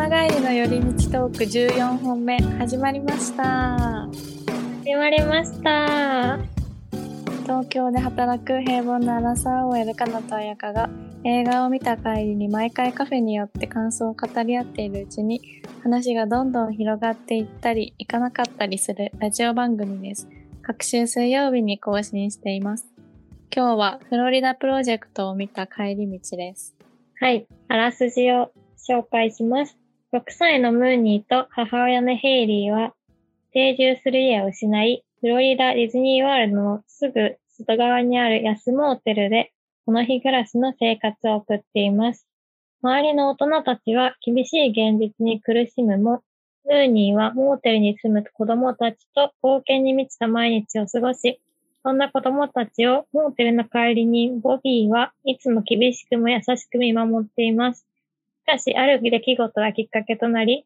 シネマ帰りの寄り道トーク14本目始まりました始まりました。東京で働く平凡なアラサー OL かなと彩香が映画を見た帰りに毎回カフェによって感想を語り合っているうちに話がどんどん広がっていったりいかなかったりするラジオ番組です各週水曜日に更新しています今日はフロリダプロジェクトを見た帰り道ですはい。あらすじを紹介します。6歳のムーニーと母親のヘイリーは定住する家を失い、フロリダディズニーワールドのすぐ外側にある安モーテルでこの日暮らしの生活を送っています。周りの大人たちは厳しい現実に苦しむも、ムーニーはモーテルに住む子供たちと冒険に満ちた毎日を過ごし、そんな子供たちをモーテルの帰りにボビーはいつも厳しくも優しく見守っています。しかし、ある出来事がきっかけとなり、い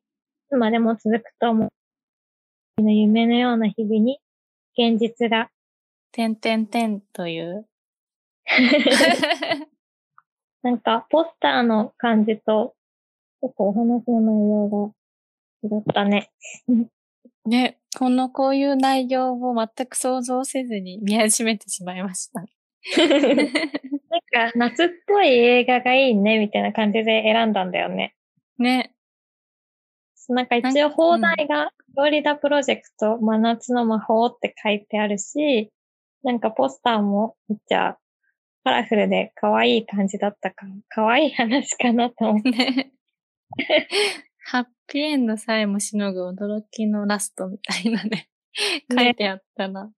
つまでも続くと思う。の夢のような日々に、現実が。てんてんてんという なんか、ポスターの感じと、結構お話の内容が違ったね。ね、このこういう内容を全く想像せずに見始めてしまいました。な んか、夏っぽい映画がいいね、みたいな感じで選んだんだよね。ね、なんか一応放題が、フロリダプロジェクト真夏の魔法って書いてあるし、なんかポスターもめっちゃカラフルで可愛い感じだったから、可愛い話かなと思って。ね。ハッピーエンドさえもしのぐ驚きのラストみたいなね、書いてあったな。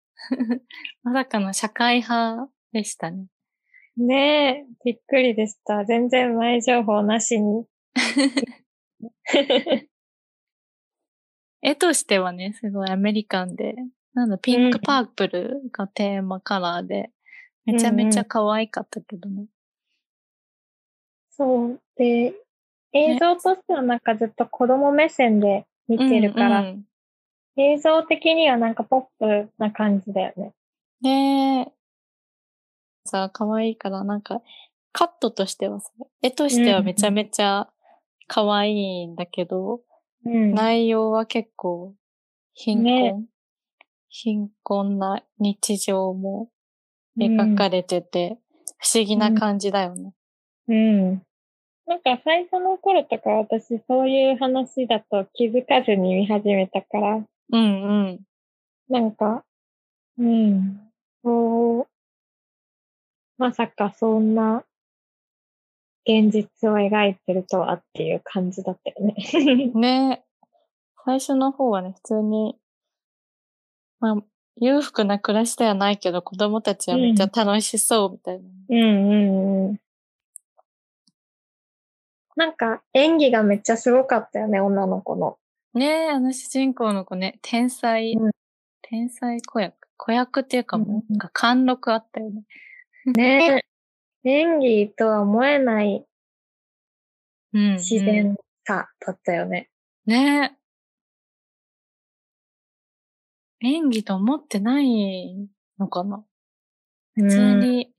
まさかの社会派でしたね。ねえ、びっくりでした。全然前情報なしに。絵としてはね、すごいアメリカンで、なんだ、ピンクパープルがテーマカラーで、めちゃめちゃ可愛かったけどね。そう。で、映像としてはなんかずっと子供目線で見てるから、うんうん映像的にはなんかポップな感じだよね。ねえ。さ、可愛いから、なんか、カットとしてはさ、絵としてはめちゃめちゃ可愛いんだけど、うん。内容は結構貧困、ね貧困な日常も描かれてて、不思議な感じだよね。うん。なんか最初の頃とか私そういう話だと気づかずに見始めたから、うんうん。なんか、うん。そう、まさかそんな現実を描いてるとはっていう感じだったよね。ね最初の方はね、普通に、まあ、裕福な暮らしではないけど、子供たちはめっちゃ楽しそうみたいな。うんうんうん。なんか演技がめっちゃすごかったよね、女の子の。ねえ、あの主人公の子ね、天才、うん天才子役。子役っていうかもう、うんなんか貫禄あったよね。ね演技とは思えないうん、自然さだったよね。ねえ。演技と思ってないのかな普通に、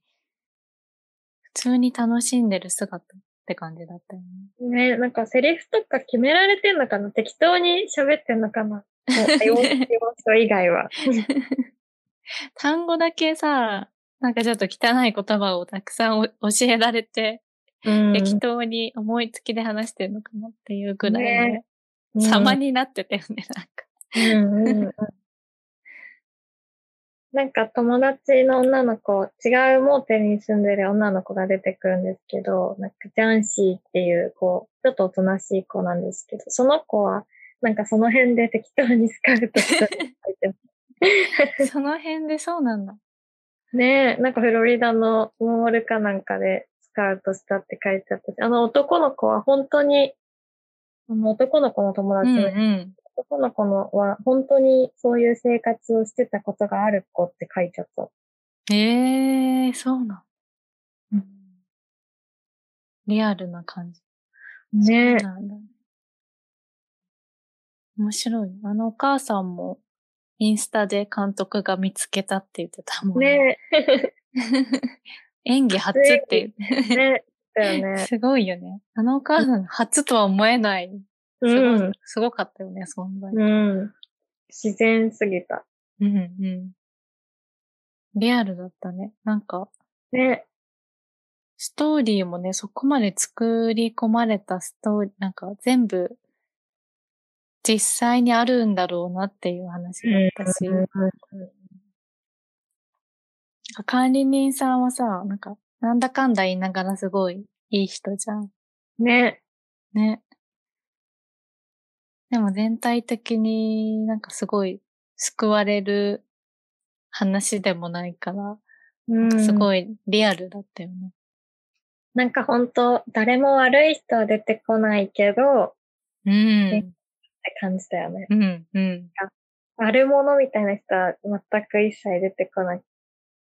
普通に楽しんでる姿って感じだったよね。ね、なんかセリフとか決められてんのかな適当に喋ってんのかな 要素以外は。単語だけさ、なんかちょっと汚い言葉をたくさんお教えられて、うん。適当に思いつきで話してるのかなっていうぐらいね。ね、様になってたよね、なんか。うんうんうん。なんか友達の女の子、違うモーテルに住んでる女の子が出てくるんですけど、なんかジャンシーっていう子、ちょっとおとなしい子なんですけど、その子は、なんかその辺で適当にスカウトした その辺でそうなんだ。ねえ、なんかフロリダのモールかなんかでスカウトしたって書いてあったし、あの男の子は本当に、あの男の子の友達うんの、うん。男の子のは本当にそういう生活をしてたことがある子って書いちゃった。ええー、そうなんリアルな感じ。ねそうなんだ。面白い。あのお母さんもインスタで監督が見つけたって言ってたもんね演技初って言って。ねたよね。すごいよね。あのお母さん初とは思えない。すご,、うん。すごかったよね、存在。うん。自然すぎた。うんうん。リアルだったね。なんか、ね。ストーリーもね、そこまで作り込まれたストーリー、なんか全部、実際にあるんだろうなっていう話だったし、うん管理人さんはさ、なんか、なんだかんだ言いながらすごいいい人じゃん。ね。ね。でも全体的になんかすごい救われる話でもないから、うん。すい。ごいリアルだったよね。なんか本当誰も悪い人は出てこないけど、っうん。て感じだよね。うん。うん。悪者みたいな人は全く一切出てこな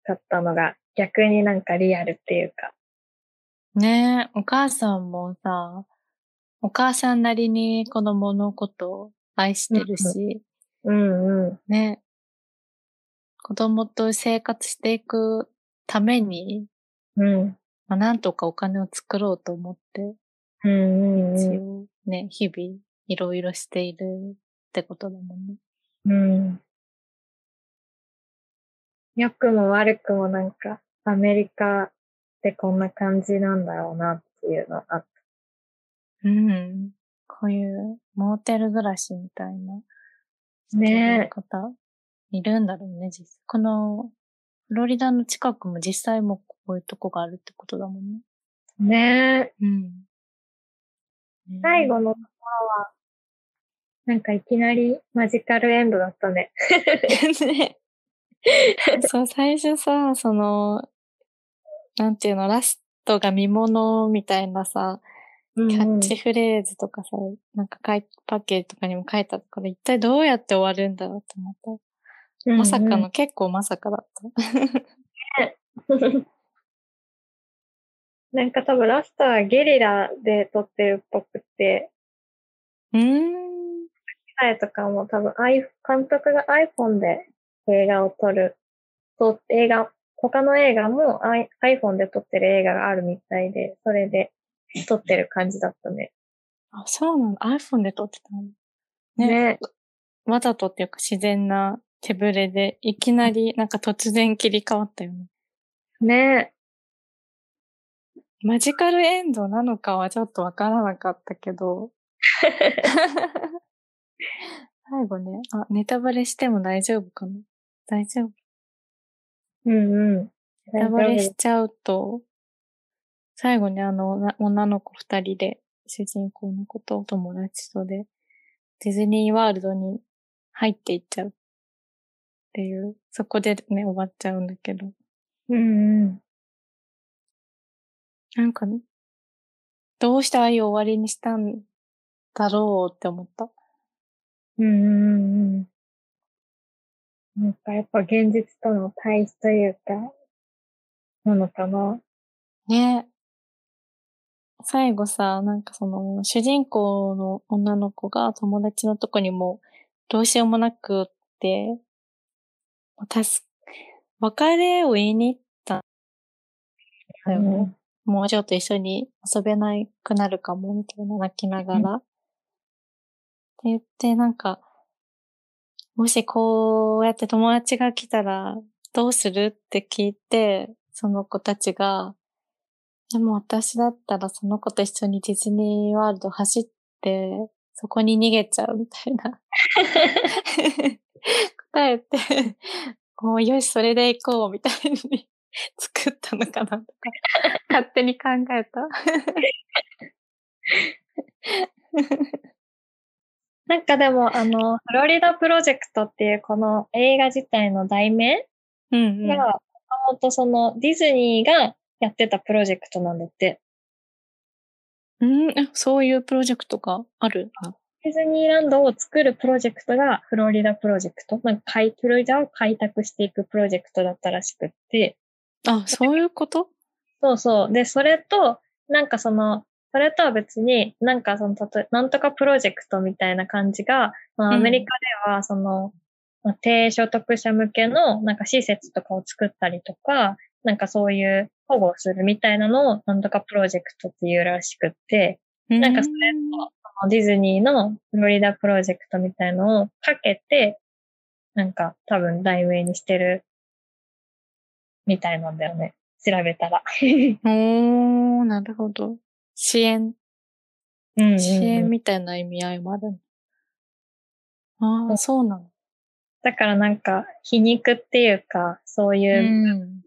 かったのが、逆になんかリアルっていうか。ねえ、お母さんもさ、お母さんなりに子供のことを愛してるし、うんうん。ね。子供と生活していくために、うん。まあ、なんとかお金を作ろうと思って、うんうん一う応ね、日々いろいろしているってことだもんね。ん。うん。良くも悪くもなんか、アメリカってこんな感じなんだろうなっていうのあっうん。こういうモーテル暮らしみたいなねえ方いるんだろうね、実際。この、フロリダの近くも実際もこういうとこがあるってことだもんね。た。ねえ。うん。最後のところは、なんかいきなりマジカルエンドだったね。ね。そう、最初さ、その、なんていうの、ラストが見物みたいなさ、キキャッチフレーズとかさ、なんか書いパッケージとかにも書いてあったから、一体どうやって終わるんだろうと思った。まさかの、結構まさかだった。なんか多分ラストはゲリラで撮ってるっぽくて、うーん。前とかも多分監督が iPhone で映画を撮る、と映画、他の映画も iPhone で撮ってる映画があるみたいで、それで撮ってる感じだったね。あ、そうなの ?iPhone で撮ってたのねね。わざとっていうか自然な手ぶれで、いきなりなんか突然切り替わったよね。ねマジカルエンドなのかはちょっとわからなかったけど。最後ね、あ、ネタバレしても大丈夫かな？大丈夫うんうん。ネタバレしちゃうと、最後にあのな女の子二人で、主人公の子と友達とで、ディズニーワールドに入っていっちゃうっていう、そこでね、終わっちゃうんだけど。うんうん。なんか、どうしてああいう終わりにしたんだろうって思った。うんうんうん。なんかやっぱ現実との対比というか、なのかな。ね最後さ、なんかその、主人公の女の子が友達のとこにも、どうしようもなくって、たす、別れを言いに行ったんだよね。もうちょっと一緒に遊べなくなるかも、みたいな泣きながら。って言って、なんか、もしこうやって友達が来たらどうするって聞いて、その子たちが、でも私だったらその子と一緒にディズニーワールド走って、そこに逃げちゃうみたいな。答えて、もうよし、それで行こうみたいに 作ったのかなとか、勝手に考えた。なんかでも、あの、フロリダプロジェクトっていうこの映画自体の題名うんうん。が、もともとそのディズニーがやってたプロジェクトなんだって。うん、えそういうプロジェクトがある？のディズニーランドを作るプロジェクトがフロリダプロジェクト。なんか開、フロリダを開拓していくプロジェクトだったらしくって。あ、そういうこと？そうそう。で、それと、なんかその、それとは別に、なんかその、たとえなんとかプロジェクトみたいな感じが、まあうんアメリカでは、その、まあ低所得者向けの、なんか施設とかを作ったりとか、なんかそういう保護するみたいなのをなんとかプロジェクトっていうらしくって、なんかそれとディズニーのフロリダプロジェクトみたいのをかけて、なんか多分題名にしてるみたいなんだよね。調べたら。おー、なるほど。支援、うんうんうん支援みたいな意味合いもあるの？ああ、そうなの。だからなんか皮肉っていうか、そういううん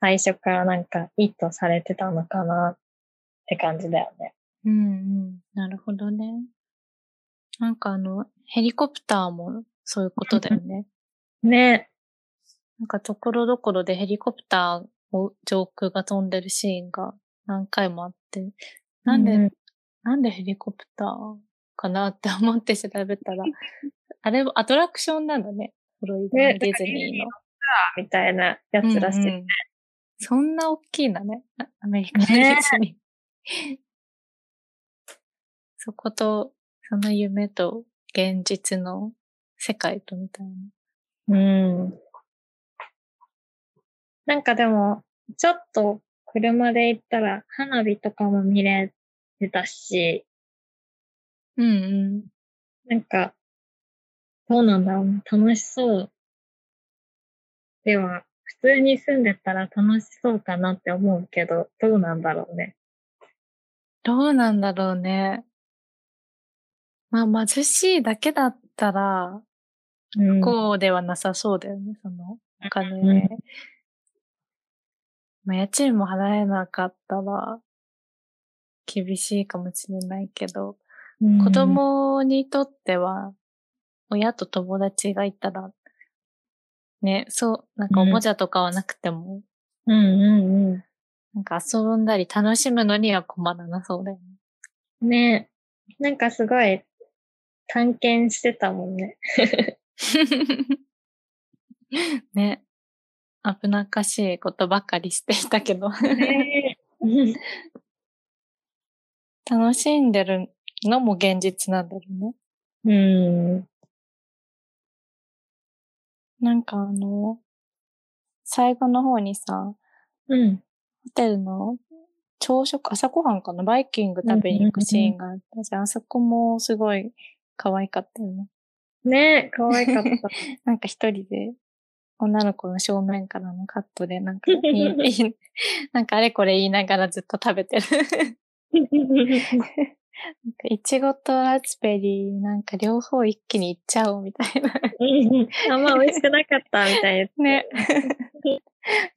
最初からなんか意図されてたのかなって感じだよね。うんうん。なるほどね。なんかあの、ヘリコプターもそういうことだよね。ね。なんかところどころでヘリコプターを上空が飛んでるシーンが何回もあって、なんで、うんなんでヘリコプターかなって思って調べたら、あれアトラクションなんだね。フロリダねのディズニーの。みたいなやつらしい。うんうんそんな大きいんだね。あアメリカのデねィズニー。そこと、その夢と現実の世界とみたいな。うん。なんかでも、ちょっと車で行ったら花火とかも見れてたし、うんうん。なんか、どうなんだろうね。楽しそう。では、普通に住んでたら楽しそうかなって思うけど、どうなんだろうね。どうなんだろうね。まあ貧しいだけだったら、うん。こうではなさそうだよね、そのお金。うんまあ家賃も払えなかったら、厳しいかもしれないけど、うん子供にとっては、親と友達がいたら、ね、そう、なんかおもちゃとかはなくても、うんうんうなんか遊んだり楽しむのには困らなそうだよね。ん。ねなんかすごい探検してたもんね。ね。危なっかしいことばかりしていたけど、ね楽しんでるのも現実なんだろうね。うん。なんかあの、最後の方にさ、うん。ホテルの朝食、朝ごはんかな？バイキング食べに行くシーンがあったじゃん。あそこもすごい可愛かったよね。ね可愛かった。なんか一人で女の子の正面からのカットでなんか なんかあれこれ言いながらずっと食べてる。なんかいちごとラズベリーなんか両方一気にいっちゃおうみたいな。あんま美味しくなかったみたいな。ね。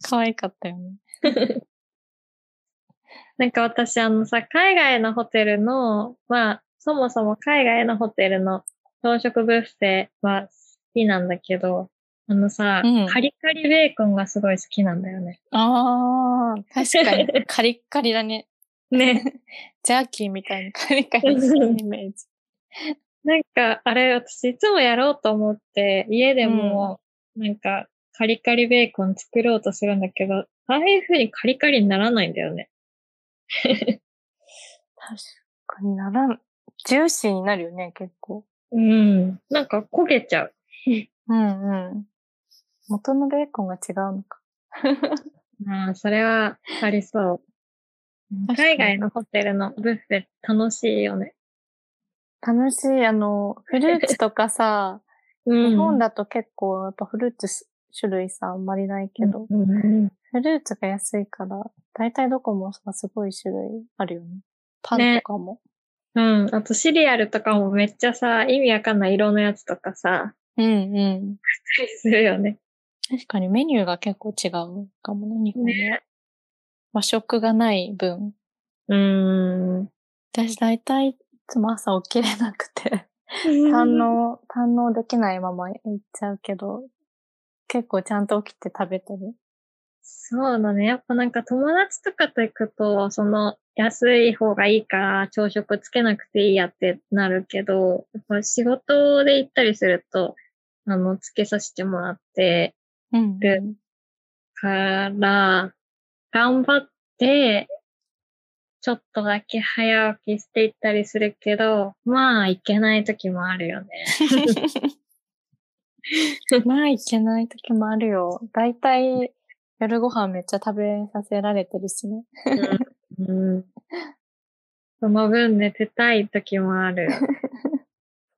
可愛かったよね。なんか私あのさ、海外のホテルの、まあ、そもそも海外のホテルの朝食ブッフェは好きなんだけど、あのさ、うんカリカリベーコンがすごい好きなんだよね。ああ、確かに カリッカリだね。ね。ジャーキーみたいに カリカリするイメージ。なんか、あれ私いつもやろうと思って、家でも、なんか、カリカリベーコン作ろうとするんだけど、ああいう風にカリカリにならないんだよね。確かにならん。ジューシーになるよね、結構。うん。なんか焦げちゃう。うんうん。元のベーコンが違うのか。まあ、それはありそう。海外のホテルのブッフェ楽しいよね。楽しい。あの、フルーツとかさ、う日本だと結構やっぱフルーツす種類さ、あんまりないけど、うんうんフルーツが安いから、だいたいどこもさ、すごい種類あるよね。パンねとかも。うん。あとシリアルとかもめっちゃさ、意味わかんない色のやつとかさ、うんうん。するよね。確かにメニューが結構違うかもね、日本は。ね和食がない分。うーん。私大体いつも朝起きれなくて、堪能、堪能できないまま行っちゃうけど、結構ちゃんと起きて食べてる。そうだね。やっぱなんか友達とかと行くと、その安い方がいいから朝食つけなくていいやってなるけど、やっぱ仕事で行ったりすると、あの、つけさせてもらってうんでから、頑張って、ちょっとだけ早起きしていったりするけど、まあ、いけない時もあるよね。まあいけない時もあるよ。だいたい夜ご飯めっちゃ食べさせられてるしね。うん。その分寝てたい時もある。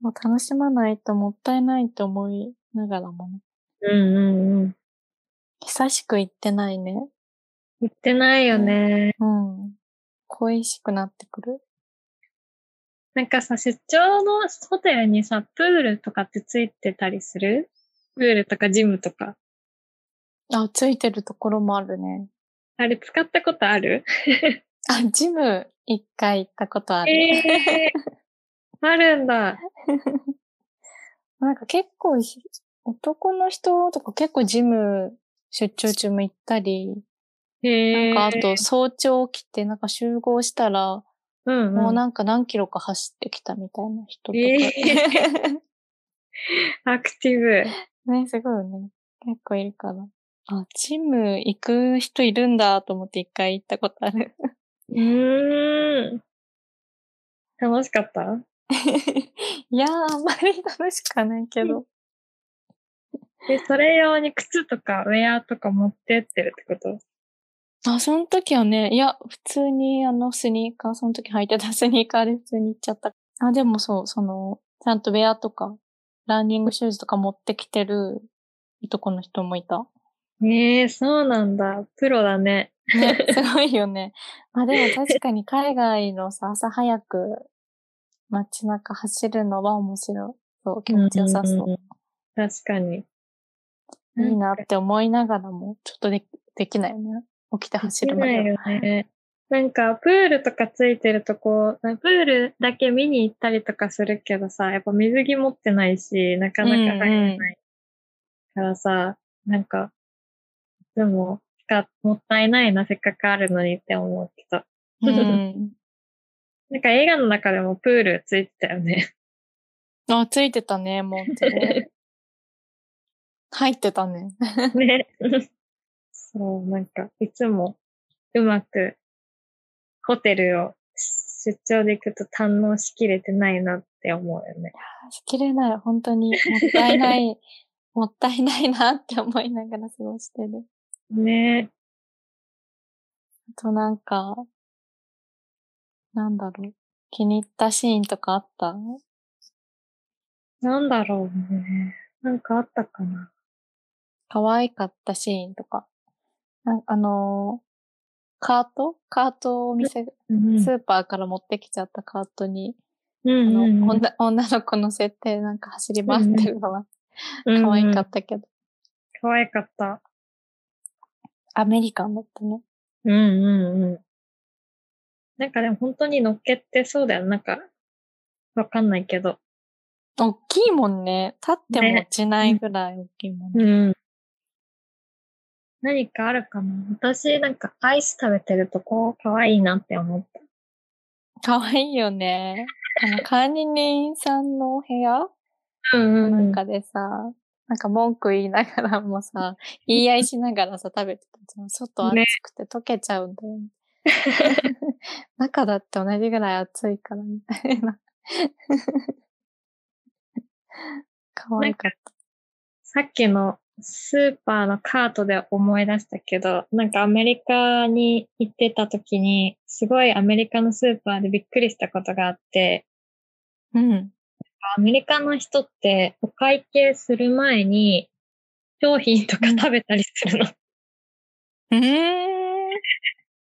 もう楽しまないともったいないと思いながらもね。うんうんうん。久しく行ってないね。言ってないよね。うん。恋しくなってくる？なんかさ、出張のホテルにさ、プールとかってついてたりする？プールとかジムとか。あ、ついてるところもあるね。あれ使ったことある？あ、ジム一回行ったことある。えー、あるんだ。なんか結構ひ、男の人とか結構ジム出張中も行ったり。なんかあと早朝起きてなんか集合したら、うん、うん。もうなんか何キロか走ってきたみたいな人とか。え アクティブ。ね、すごいね。結構いるから。あ、ジム行く人いるんだと思って一回行ったことある。うーん。楽しかった？いやー、あんまり楽しくはないけど。で、それ用に靴とかウェアとか持ってってるってこと？あ、その時はね、いや、普通にあのスニーカー、その時履いてたスニーカーで普通に行っちゃった。あ、でもそう、その、ちゃんとウェアとか、ランニングシューズとか持ってきてる男の人もいた。ええそうなんだ。プロだね。ね、すごいよね。ま あでも確かに海外のさ、朝早く街中走るのは面白い。そう、気持ちよさそう。ん確かに。いいなって思いながらも、ちょっとでできないよね。起きて走るまでできないよね。なんか、プールとかついてるとこ、プールだけ見に行ったりとかするけどさ、やっぱ水着持ってないし、なかなか入れないからさ、なんか、でも、かもったいないな、せっかくあるのにって思うけど。うん。なんか映画の中でもプールついてたよね。あ、ついてたね、もう。入ってたね。ね。そう、なんか、いつもうまくホテルを出張で行くと堪能しきれてないなって思うよね。しきれない。本当にもったいない、もったいないなって思いながら過ごしてる。ねあとなんか、なんだろう。気に入ったシーンとかあった？なんだろうね。なんかあったかな。可愛かったシーンとか。なんあのーカート？カートを店、うんスーパーから持ってきちゃったカートに、うんうんうん女女の子乗せてなんか走り回ってるのは可愛かったけど、可愛かった。アメリカンだったね。うんうんうん。なんかでも本当に乗っけてそうだよ。なんか、わかんないけど。大きいもんね。立っても落ちないぐらい大きいもんね。うん。何かあるかな私なんかアイス食べてるとこ可愛いなって思った。可愛いよね。あの、管理人さんのお部屋？うんなんかでさ、なんか文句言いながらもさ、言い合いしながらさ、食べてたじゃん。外暑ねくて溶けちゃうんだよね。中だって同じぐらい暑いからみたいな。可愛かっさっきのスーパーのカートで思い出したけど、なんかアメリカに行ってた時に、すごいアメリカのスーパーでびっくりしたことがあって、た。うん。アメリカの人ってお会計する前に商品とか食べたりするの。うーん。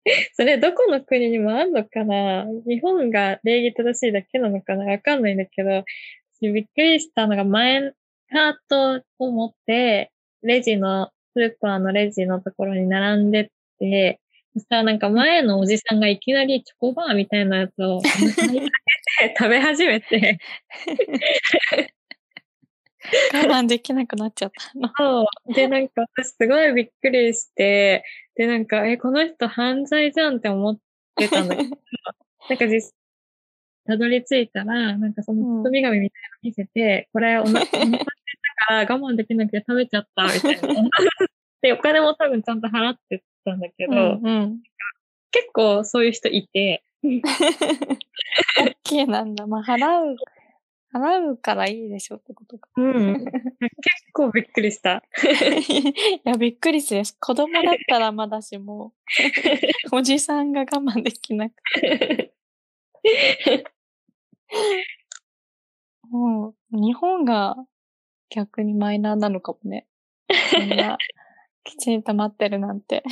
それどこの国にもあんのかな？日本が礼儀正しいだけなのかな？わかんないんだけど、私びっくりしたのが前、カートを持って、レジの、スーパーのレジのところに並んでって、そしたらなんか前のおじさんがいきなりチョコバーみたいなやつを食べ始めて、我慢できなくなっちゃったの。そう。で、なんか私すごいびっくりして、で、なんか、え、この人犯罪じゃんって思ってたんだけど、なんか実たどり着いたら、なんかその包み紙みたいなの見せて、これお腹、から我慢できなくて食べちゃった、みたいな。で、お金も多分ちゃんと払ってたんだけど、うんうん。結構そういう人いて、オッケーなんだ。まあ、払う、払うからいいでしょってことか。うん。結構びっくりした。いや、びっくりする。子供だったらまだしも、おじさんが我慢できなくて。もう、日本が逆にマイナーなのかもね。そんな、きちんと待ってるなんて。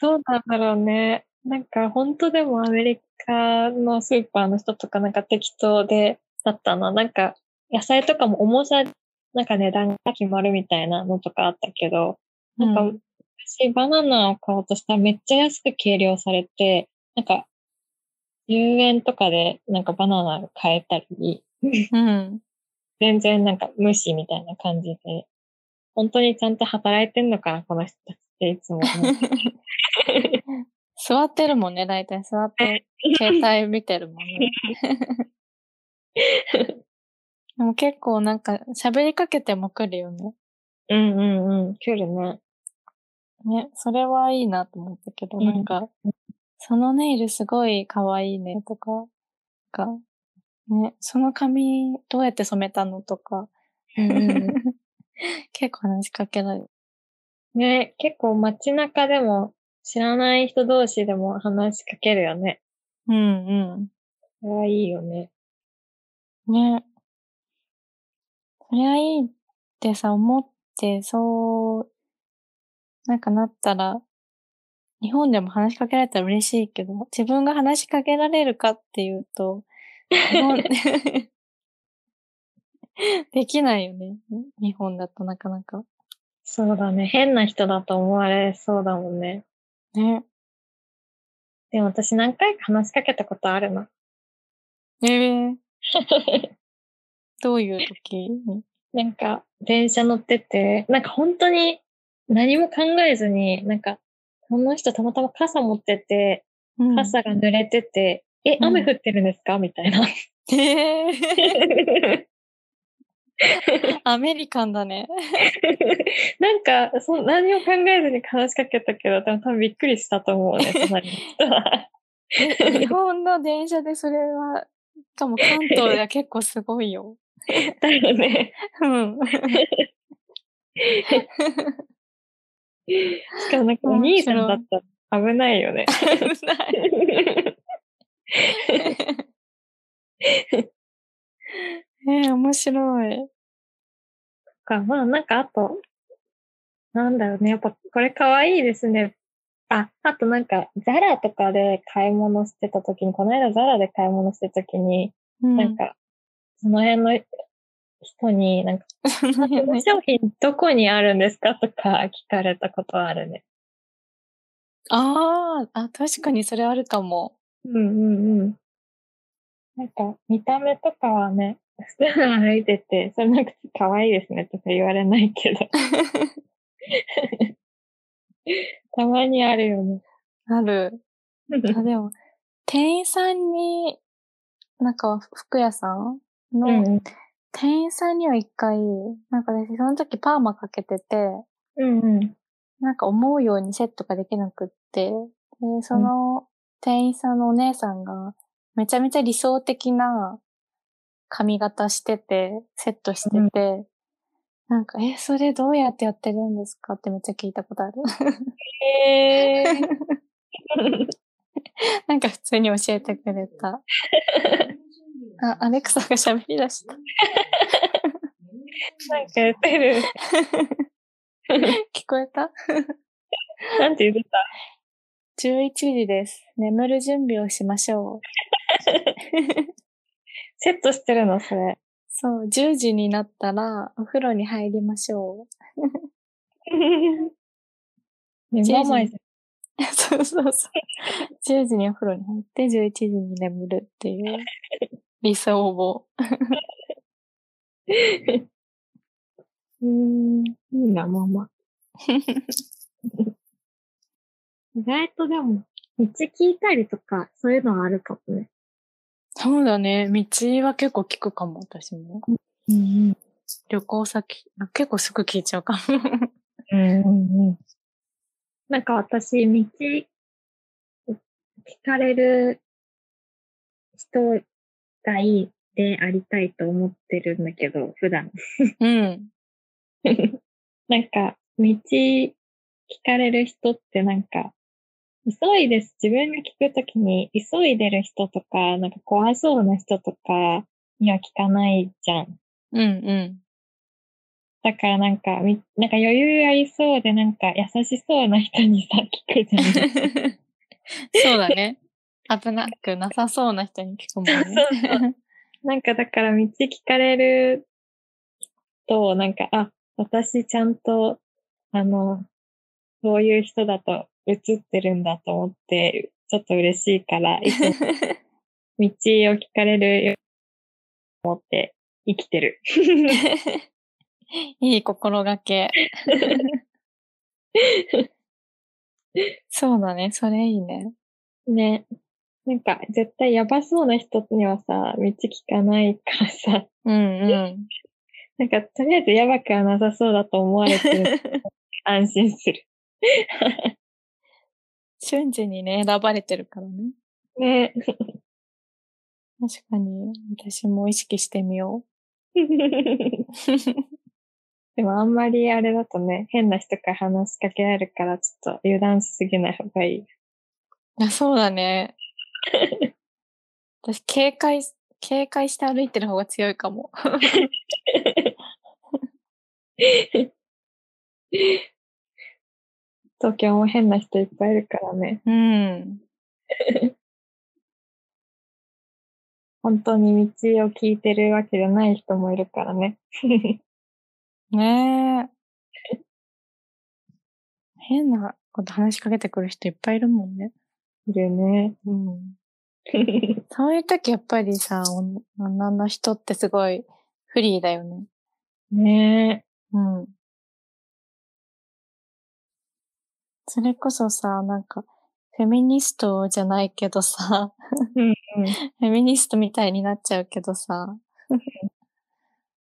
どうなんだろうね。なんか本当でもアメリカのスーパーの人とかなんか適当でだったな。なんか野菜とかも重さ、なんか値段が決まるみたいなのとかあったけど、なんかうん私バナナを買おうとしたらめっちゃ安く計量されて、なんか10円とかでなんかバナナ買えたり、うん。全然なんか無視みたいな感じで、本当にちゃんと働いてんのかな、この人たちっていつも。座ってるもんね、大体。座って、携帯見てるもんね。でも結構なんか、喋りかけても来るよね。うんうんうん、来るね。ね、それはいいなと思ったけど、うんなんか、そのネイルすごい可愛いねとか、なんか、ね、その髪どうやって染めたのとか、うんうん 結構話しかけられる。ね、結構街中でも知らない人同士でも話しかけるよね。うんそれはいいよね。うん。ね。そりゃいいってさ、思って、そう、なんかなったら、日本でも話しかけられたら嬉しいけど、自分が話しかけられるかっていうと、できないよね。日本だとなかなか。そうだね。変な人だと思われそうだもんね。ね。でも私何回か話しかけたことあるな。ええ どういう時に？なんか、電車乗ってて、なんか本当に何も考えずに、なんか、この人たまたま傘持ってて、うん傘が濡れてて、え、うん雨降ってるんですか？みたいな。ええ アメリカンだね。なんか、そ何も考えずに話しかけたけど、多分びっくりしたと思うね、隣の人は。日本の電車でそれは、しかも関東では結構すごいよ。だよね。うん。しかもなんかお兄さんだったら危ないよね。危ない。えー、面白い。か、まあなんかあと、なんだろうね、やっぱこれ可愛いですね。あ、あとなんか、ザラとかで買い物してた時に、この間ザラで買い物してた時に、うんなんか、その辺の人に、なんか、こ辺のの商品どこにあるんですか？とか聞かれたことあるね。ああ、あ、確かにそれあるかも。うんうんうん。なんか、見た目とかはね、普通に歩いてて、それなんか可愛いですねとか言われないけど、たまにあるよね。ある。あ、でも、店員さんに、なんか服屋さんの、うんうん店員さんには一回、なんか私その時パーマかけてて、うんうん。なんか思うようにセットができなくって、で、その店員さんのお姉さんがめちゃめちゃ理想的な髪型してて、セットしてて、なんか、え、それどうやってやってるんですか？ってめっちゃ聞いたことある。へー。なんか普通に教えてくれた。あ、アレクサが喋り出した。なんか言ってる。聞こえた？なんて言ってた？?11 時です。眠る準備をしましょう。セットしてるの、それ。そう、10時になったらお風呂に入りましょね、ママう。そうそうそう。10時にお風呂に入って11時に眠るっていう理想を。うん、いいな、ママ。意外とでも、道聞いたりとか、そういうのはあるかもね。そうだね。道は結構聞くかも、私も。うん旅行先、あ結構すぐ聞いちゃうかも。うん。なんか私、道、聞かれる人がいいっでありたいと思ってるんだけど、普段。うん。なんか、道聞かれる人ってなんか、急いです。自分が聞くときに、急いでる人とか、なんか怖そうな人とかには聞かないじゃん。うんうん。だからなんか、みなんか余裕ありそうで、なんか優しそうな人にさ、聞くじゃん。そうだね。危なくなさそうな人に聞くもんね。なんかだから道聞かれると、なんか、あ、私ちゃんと、あの、そういう人だと映ってるんだと思って、ちょっと嬉しいから、いつも道を聞かれるように思って生きてる。いい心がけ。そうだね。それいいね。ね。なんか、絶対やばそうな人にはさ、道聞かないからさ、うんうん。なんか、とりあえずやばくはなさそうだと思われてる。安心する。瞬時にね、選ばれてるからね。ね。確かに、私も意識してみよ でもあんまりあれだとね、変な人から話しかけられるから、ちょっと油断しすぎない方がいい。う。あそうだね。私、警戒、警戒して歩いてる方が強いかも。東京も変な人いっぱいいるからね。うん。本当に道を聞いてるわけじゃない人もいるからね。ねえ。変なこと話しかけてくる人いっぱいいるもんね。いるね。うん。そういう時やっぱりさ、女の人ってすごいフリーだよね。ねうん。それこそさ、なんか、フェミニストじゃないけどさ、うんうん。フェミニストみたいになっちゃうけどさ、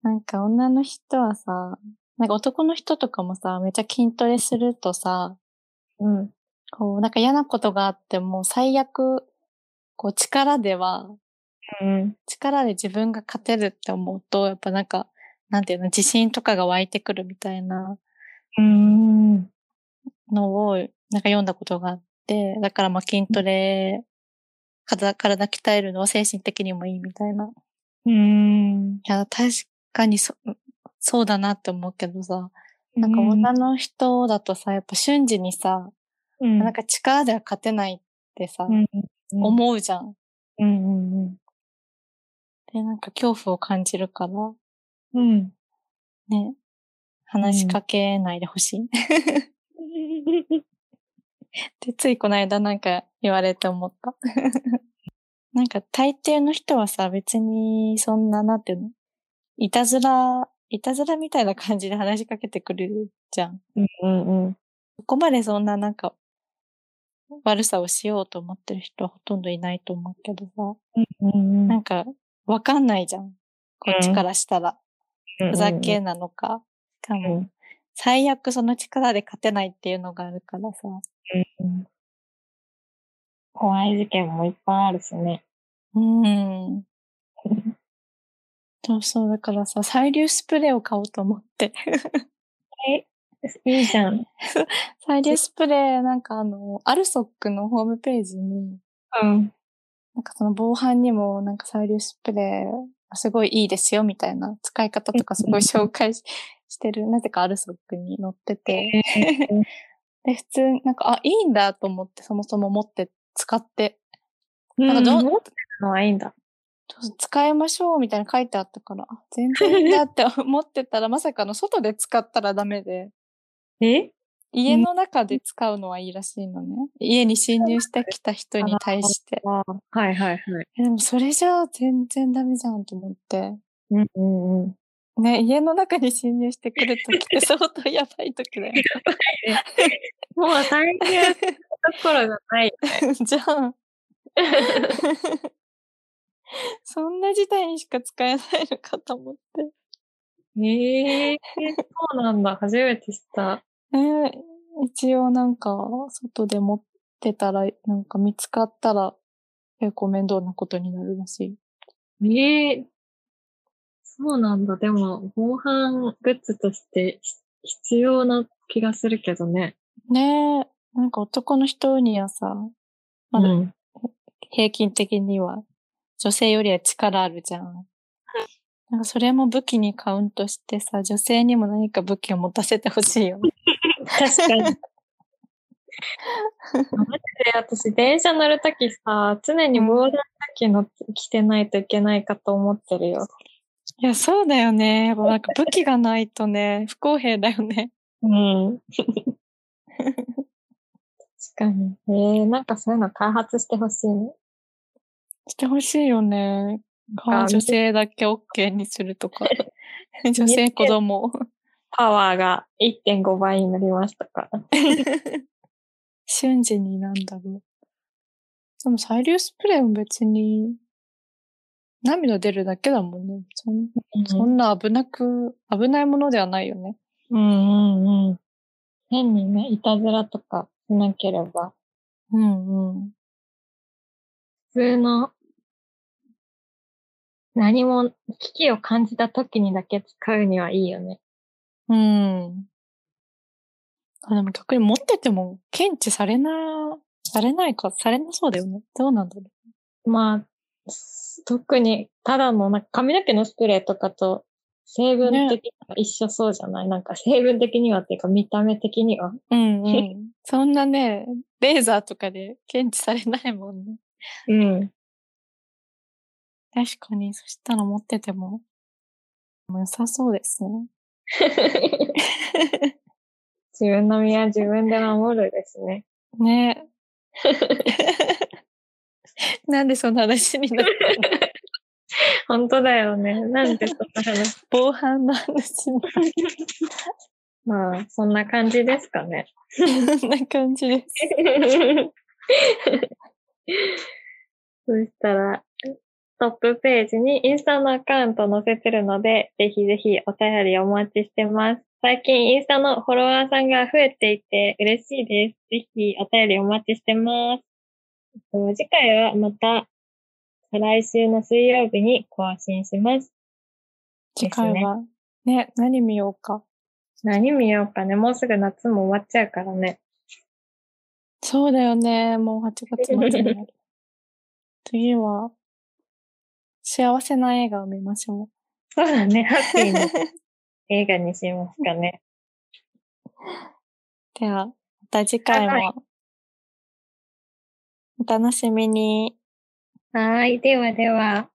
なんか女の人はさ、なんか男の人とかもさ、めっちゃ筋トレするとさ、うん。こう、なんか嫌なことがあっても最悪、こう力では、うん。力で自分が勝てるって思うと、やっぱなんか、なんていうの、自信とかが湧いてくるみたいなうん。のを、なんか読んだことがあって、だからまあ筋トレ、体体鍛えるのは精神的にもいいみたいな。いうん。や、確かにそ、そうだなって思うけどさ、なんか女の人だとさ、やっぱ瞬時にさ、うん、なんか力では勝てないってさ、うん、思うじゃん。うんうんうん。で、なんか恐怖を感じるから、うん。ね、話しかけないでほしい。で、ついこの間なんか言われて思った。なんか大抵の人はさ、別にそんな、なんていうの？いたずら、いたずらみたいな感じで話しかけてくるじゃん。うんうんうん。ここまでそんななんか、悪さをしようと思ってる人はほとんどいないと思うけどさ、うんうんなんか、わかんないじゃん。こっちからしたら。うんふざけなのか。しかうも、ん最悪その力で勝てないっていうのがあるからさ。うん怖い事件もいっぱいあるしね。うん。そうそう、だからさ、催涙スプレーを買おうと思って。いいじゃん。催涙スプレー、なんかあの、アルソックのホームページに、うん。なんかその防犯にもなんか催涙スプレーすごいいいですよみたいな使い方とかすごい紹介ししてる、なぜかアルソックに載ってて、で、普通、なんか、あ、いいんだと思って、そもそも持って使って、なんかどう持ってるのはいいんだ。使いましょうみたいな書いてあったから、あ全然いいんだって 思ってたら、まさかの外で使ったらダメで、え？家の中で使うのはいいらしいのね。家に侵入してきた人に対して。あはいはいはい。えでもそれじゃあ全然ダメじゃんと思って。うんうんうん。ね、家の中に侵入してくるときって 相当やばいときだよ。もう最近のところじゃない。じゃん。そんな事態にしか使えないのかと思って。ええそうなんだ。初めて知った。えー一応なんか、外で持ってたら、なんか見つかったら、結構面倒なことになるらしい。ええそうなんだ。でも、防犯グッズとして必要な気がするけどね。ねえ。なんか男の人にはさ、まだうん。平均的には女性よりは力あるじゃん。なんかそれも武器にカウントしてさ、女性にも何か武器を持たせてほしいよね。確かに。マジで私、電車乗るときさ、常に防弾チョッキの着てないといけないかと思ってるよ。いや、そうだよね。やっぱなんか武器がないとね、不公平だよね。うん。確かに。えー、なんかそういうの開発してほしいね。してほしいよね。あ女性だけ OK にするとか。女性子供。パワーが1.5倍になりましたから。瞬時になんだろう。でも催涙スプレーも別に涙出るだけだもんね。そんそんな危なく、危ないものではないよね。うんうんうん。変にね、いたずらとかしなければ、うんうん。普通の何も危機を感じた時にだけ使うにはいいよね。うん。あ、でも逆に持ってても検知されな、されないか、されなそうだよね。どうなんだろまあ、す特に、ただのなんか髪の毛のスプレーとかと成分的には一緒そうじゃない、なんか成分的にはっていうか見た目的には。う。うんうん。そんなね、レーザーとかで検知されないもんね。うん。確かに、そしたら持ってても、良さそうですね。自分の身は自分で守るですね。ね なんでそんな話になったの？本当だよね。なんでそんな話？防犯の話にまあ、そんな感じですかね。そんな感じです。そしたら、トップページにインスタのアカウント載せてるので、ぜひぜひお便りお待ちしてます。最近インスタのフォロワーさんが増えていて嬉しいです。ぜひお便りお待ちしてます。えっと次回はまた、再来週の水曜日に更新します。次回は、ね、何見ようか。何見ようかね。もうすぐ夏も終わっちゃうからね。そうだよね。もう8月末になる。次は、幸せな映画を見ましょそうだね。ハッピーな 映画にしますかね。う。では、また次回はも、お楽しみに。はい。ではでは。